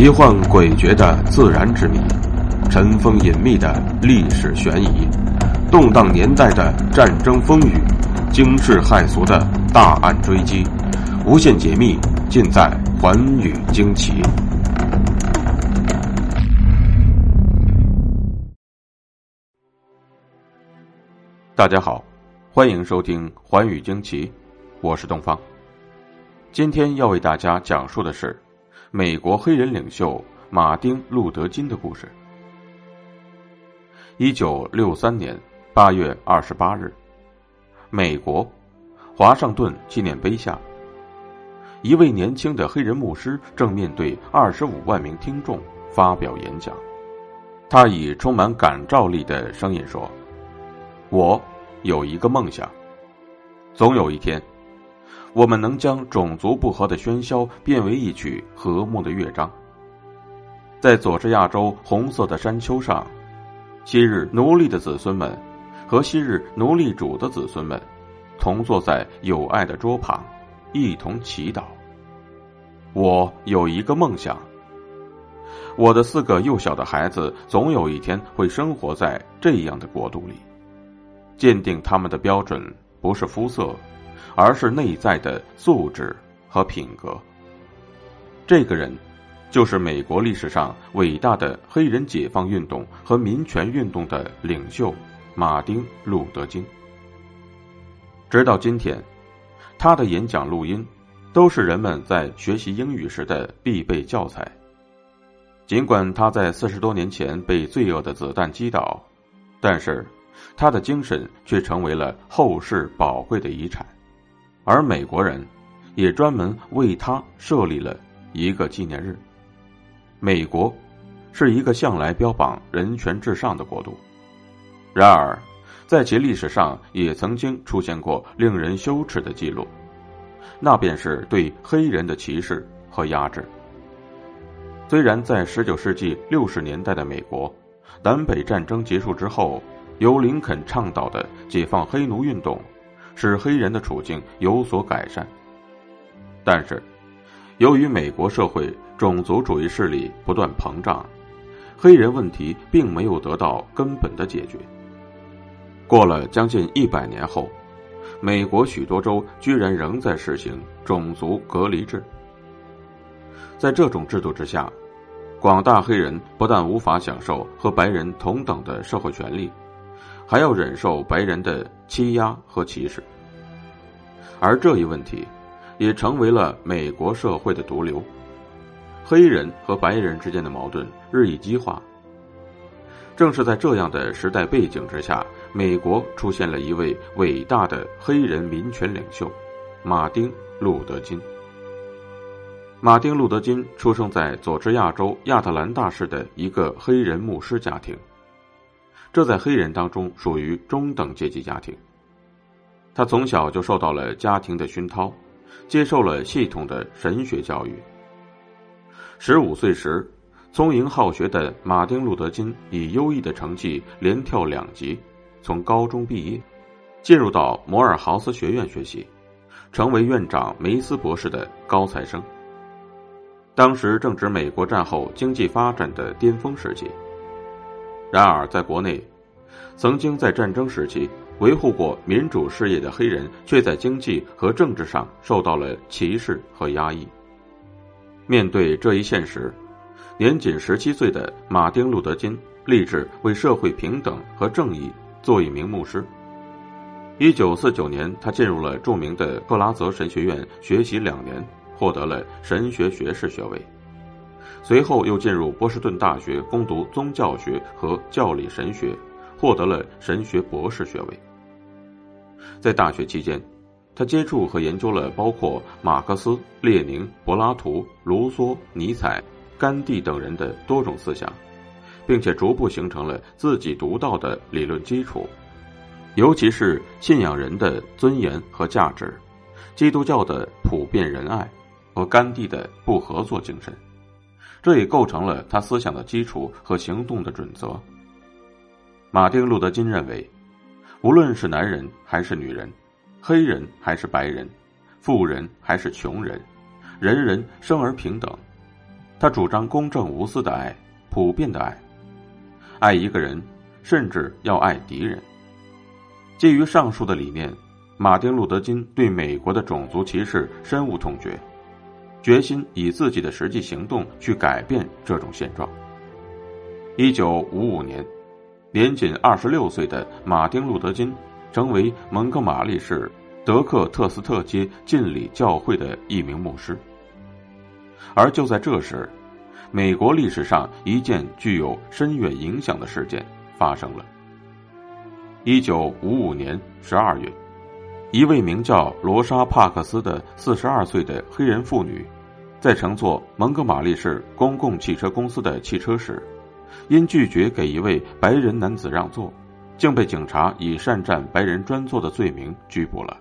奇幻诡谲的自然之谜，尘封隐秘的历史悬疑，动荡年代的战争风雨，惊世骇俗的大案追击，无限解密尽在《寰宇惊奇》。大家好，欢迎收听《寰宇惊奇》，我是东方。今天要为大家讲述的是美国黑人领袖马丁·路德·金的故事。一九六三年八月二十八日，美国华盛顿纪念碑下，一位年轻的黑人牧师正面对二十五万名听众发表演讲。他以充满感召力的声音说：“我有一个梦想，总有一天。”我们能将种族不和的喧嚣变为一曲和睦的乐章。在佐治亚州红色的山丘上，昔日奴隶的子孙们和昔日奴隶主的子孙们同坐在友爱的桌旁，一同祈祷。我有一个梦想：我的四个幼小的孩子总有一天会生活在这样的国度里。鉴定他们的标准不是肤色。而是内在的素质和品格。这个人，就是美国历史上伟大的黑人解放运动和民权运动的领袖马丁·路德·金。直到今天，他的演讲录音都是人们在学习英语时的必备教材。尽管他在四十多年前被罪恶的子弹击倒，但是他的精神却成为了后世宝贵的遗产。而美国人，也专门为他设立了一个纪念日。美国是一个向来标榜人权至上的国度，然而，在其历史上也曾经出现过令人羞耻的记录，那便是对黑人的歧视和压制。虽然在十九世纪六十年代的美国，南北战争结束之后，由林肯倡导的解放黑奴运动。使黑人的处境有所改善，但是，由于美国社会种族主义势力不断膨胀，黑人问题并没有得到根本的解决。过了将近一百年后，美国许多州居然仍在实行种族隔离制。在这种制度之下，广大黑人不但无法享受和白人同等的社会权利。还要忍受白人的欺压和歧视，而这一问题也成为了美国社会的毒瘤。黑人和白人之间的矛盾日益激化。正是在这样的时代背景之下，美国出现了一位伟大的黑人民权领袖——马丁·路德·金。马丁·路德·金出生在佐治亚州亚特兰大市的一个黑人牧师家庭。这在黑人当中属于中等阶级家庭。他从小就受到了家庭的熏陶，接受了系统的神学教育。十五岁时，聪颖好学的马丁·路德·金以优异的成绩连跳两级，从高中毕业，进入到摩尔豪斯学院学习，成为院长梅斯博士的高材生。当时正值美国战后经济发展的巅峰时期。然而，在国内，曾经在战争时期维护过民主事业的黑人，却在经济和政治上受到了歧视和压抑。面对这一现实，年仅十七岁的马丁·路德·金立志为社会平等和正义做一名牧师。一九四九年，他进入了著名的克拉泽神学院学习两年，获得了神学学士学位。随后又进入波士顿大学攻读宗教学和教理神学，获得了神学博士学位。在大学期间，他接触和研究了包括马克思、列宁、柏拉图、卢梭、尼采、甘地等人的多种思想，并且逐步形成了自己独到的理论基础，尤其是信仰人的尊严和价值、基督教的普遍仁爱和甘地的不合作精神。这也构成了他思想的基础和行动的准则。马丁·路德·金认为，无论是男人还是女人，黑人还是白人，富人还是穷人，人人生而平等。他主张公正无私的爱，普遍的爱。爱一个人，甚至要爱敌人。基于上述的理念，马丁·路德·金对美国的种族歧视深恶痛绝，决心以自己的实际行动去改变这种现状。一九五五年，年仅二十六岁的马丁·路德·金成为蒙哥马利市德克特斯特街浸礼教会的一名牧师。而就在这时，美国历史上一件具有深远影响的事件发生了。一九五五年十二月，一位名叫罗莎·帕克斯的四十二岁的黑人妇女，在乘坐蒙哥马利市公共汽车公司的汽车时，因拒绝给一位白人男子让座，竟被警察以擅占白人专座的罪名拘捕了，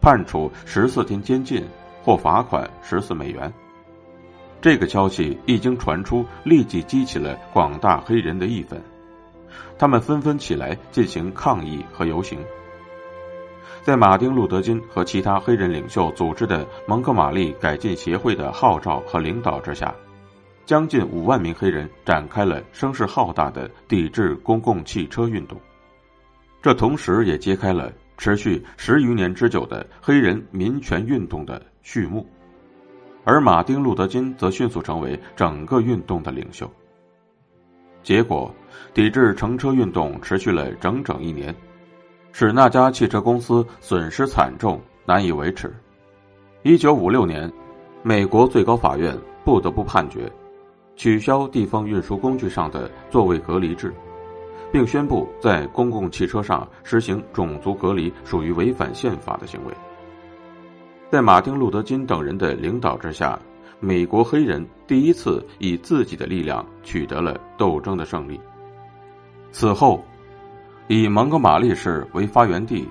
判处十四天监禁或罚款十四美元。这个消息一经传出，立即激起了广大黑人的义愤，他们纷纷起来进行抗议和游行。在马丁·路德·金和其他黑人领袖组织的蒙哥马利改进协会的号召和领导之下，将近五万名黑人展开了声势浩大的抵制公共汽车运动。这同时也揭开了持续十余年之久的黑人民权运动的序幕。而马丁·路德·金则迅速成为整个运动的领袖。结果，抵制乘车运动持续了整整一年，使那家汽车公司损失惨重，难以维持。一九五六年，美国最高法院不得不判决，取消地方运输工具上的座位隔离制，并宣布在公共汽车上实行种族隔离属于违反宪法的行为。在马丁·路德·金等人的领导之下，美国黑人第一次以自己的力量取得了斗争的胜利。此后，以蒙哥马利市为发源地，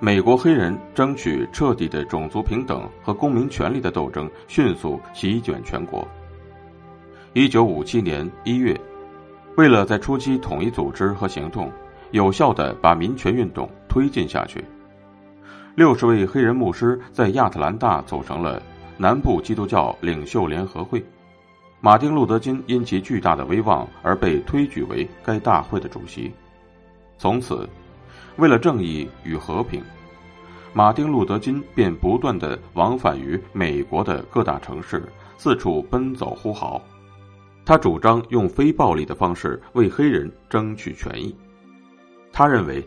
美国黑人争取彻底的种族平等和公民权利的斗争迅速席卷全国。一九五七年一月，为了在初期统一组织和行动，有效的把民权运动推进下去。六十位黑人牧师在亚特兰大组成了南部基督教领袖联合会，马丁·路德·金因其巨大的威望而被推举为该大会的主席。从此，为了正义与和平，马丁·路德·金便不断的往返于美国的各大城市，四处奔走呼号。他主张用非暴力的方式为黑人争取权益。他认为。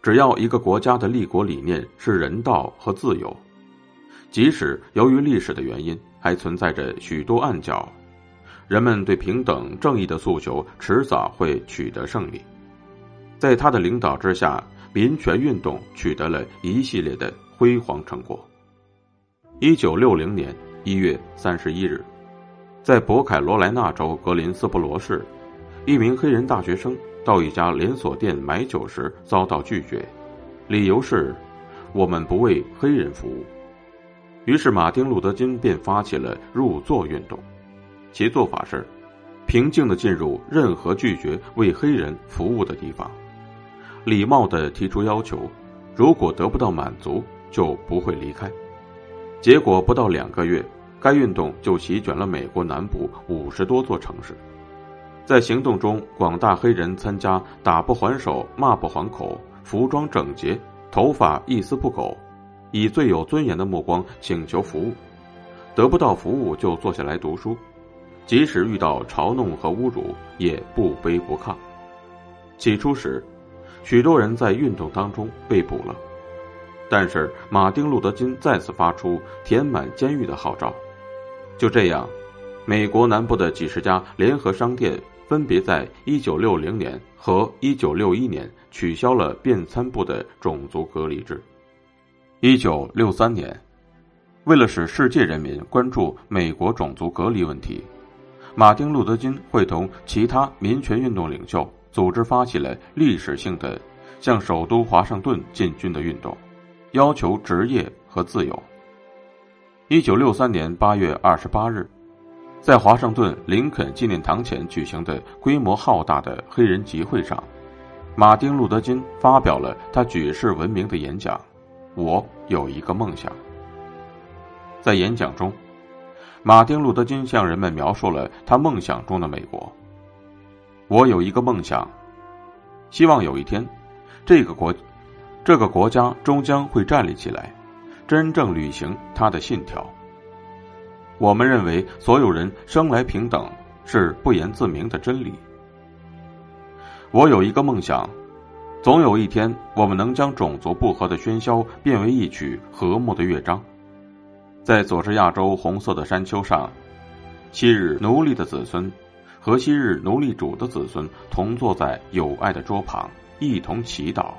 只要一个国家的立国理念是人道和自由，即使由于历史的原因还存在着许多暗角，人们对平等正义的诉求迟早会取得胜利。在他的领导之下，民权运动取得了一系列的辉煌成果。一九六零年一月三十一日，在北凯罗来纳州格林斯伯罗市，一名黑人大学生。到一家连锁店买酒时遭到拒绝，理由是“我们不为黑人服务”。于是马丁·路德·金便发起了入座运动，其做法是平静的进入任何拒绝为黑人服务的地方，礼貌的提出要求，如果得不到满足就不会离开。结果不到两个月，该运动就席卷了美国南部五十多座城市。在行动中，广大黑人参加打不还手、骂不还口，服装整洁，头发一丝不苟，以最有尊严的目光请求服务，得不到服务就坐下来读书，即使遇到嘲弄和侮辱也不卑不亢。起初时，许多人在运动当中被捕了，但是马丁·路德·金再次发出填满监狱的号召，就这样，美国南部的几十家联合商店。分别在1960年和1961年取消了便餐部的种族隔离制。1963年，为了使世界人民关注美国种族隔离问题，马丁·路德·金会同其他民权运动领袖组织发起了历史性的向首都华盛顿进军的运动，要求职业和自由。1963年8月28日。在华盛顿林肯纪念堂前举行的规模浩大的黑人集会上，马丁·路德·金发表了他举世闻名的演讲：“我有一个梦想。”在演讲中，马丁·路德·金向人们描述了他梦想中的美国。我有一个梦想，希望有一天，这个国，这个国家终将会站立起来，真正履行他的信条。我们认为所有人生来平等是不言自明的真理。我有一个梦想，总有一天我们能将种族不和的喧嚣变为一曲和睦的乐章。在佐治亚州红色的山丘上，昔日奴隶的子孙和昔日奴隶主的子孙同坐在友爱的桌旁，一同祈祷。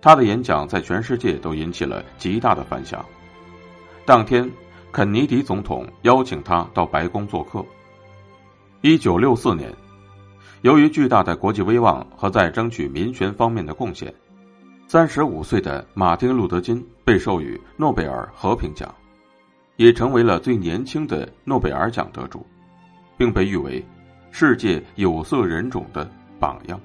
他的演讲在全世界都引起了极大的反响。当天，肯尼迪总统邀请他到白宫做客。一九六四年，由于巨大的国际威望和在争取民权方面的贡献，三十五岁的马丁·路德·金被授予诺贝尔和平奖。也成为了最年轻的诺贝尔奖得主，并被誉为世界有色人种的榜样。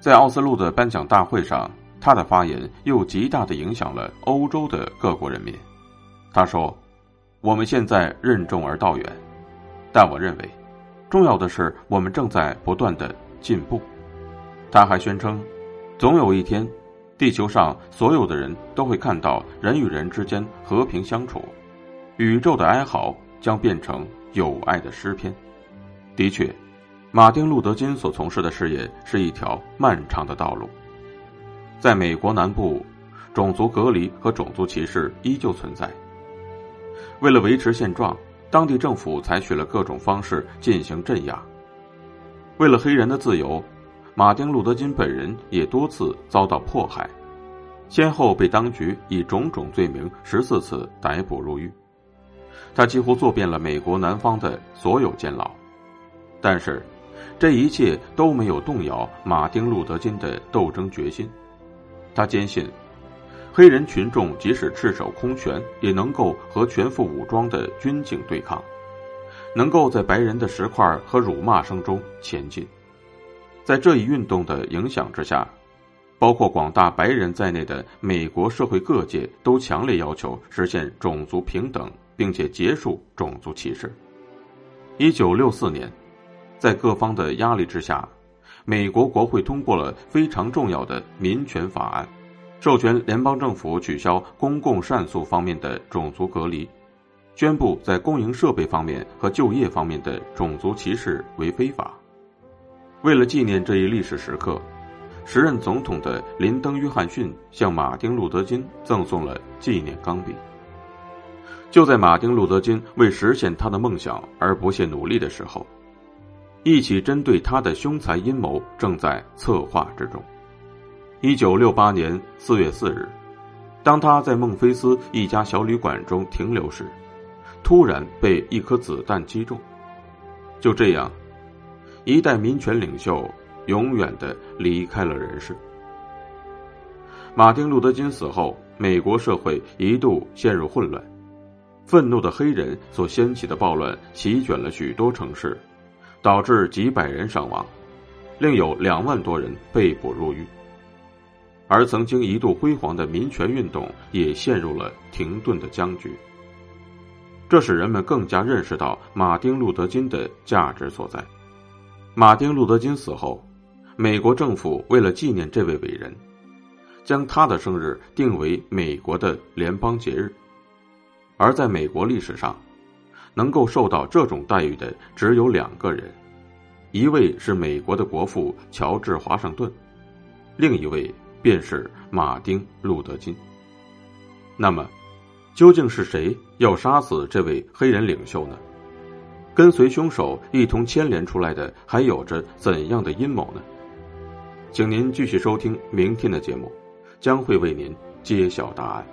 在奥斯陆的颁奖大会上，他的发言又极大的影响了欧洲的各国人民。他说：“我们现在任重而道远，但我认为，重要的是我们正在不断的进步。”他还宣称，总有一天。地球上所有的人都会看到人与人之间和平相处，宇宙的哀嚎将变成友爱的诗篇。的确，马丁·路德·金所从事的事业是一条漫长的道路。在美国南部，种族隔离和种族歧视依旧存在。为了维持现状，当地政府采取了各种方式进行镇压。为了黑人的自由。马丁·路德·金本人也多次遭到迫害，先后被当局以种种罪名十四次逮捕入狱。他几乎坐遍了美国南方的所有监牢，但是，这一切都没有动摇马丁·路德·金的斗争决心。他坚信，黑人群众即使赤手空拳，也能够和全副武装的军警对抗，能够在白人的石块和辱骂声中前进。在这一运动的影响之下，包括广大白人在内的美国社会各界都强烈要求实现种族平等，并且结束种族歧视。一九六四年，在各方的压力之下，美国国会通过了非常重要的民权法案，授权联邦政府取消公共善诉方面的种族隔离，宣布在公营设备方面和就业方面的种族歧视为非法。为了纪念这一历史时刻，时任总统的林登·约翰逊向马丁·路德·金赠送了纪念钢笔。就在马丁·路德·金为实现他的梦想而不懈努力的时候，一起针对他的凶残阴谋正在策划之中。一九六八年四月四日，当他在孟菲斯一家小旅馆中停留时，突然被一颗子弹击中。就这样。一代民权领袖永远的离开了人世。马丁·路德·金死后，美国社会一度陷入混乱，愤怒的黑人所掀起的暴乱席卷了许多城市，导致几百人伤亡，另有两万多人被捕入狱。而曾经一度辉煌的民权运动也陷入了停顿的僵局。这使人们更加认识到马丁·路德·金的价值所在。马丁·路德·金死后，美国政府为了纪念这位伟人，将他的生日定为美国的联邦节日。而在美国历史上，能够受到这种待遇的只有两个人，一位是美国的国父乔治·华盛顿，另一位便是马丁·路德·金。那么，究竟是谁要杀死这位黑人领袖呢？跟随凶手一同牵连出来的，还有着怎样的阴谋呢？请您继续收听明天的节目，将会为您揭晓答案。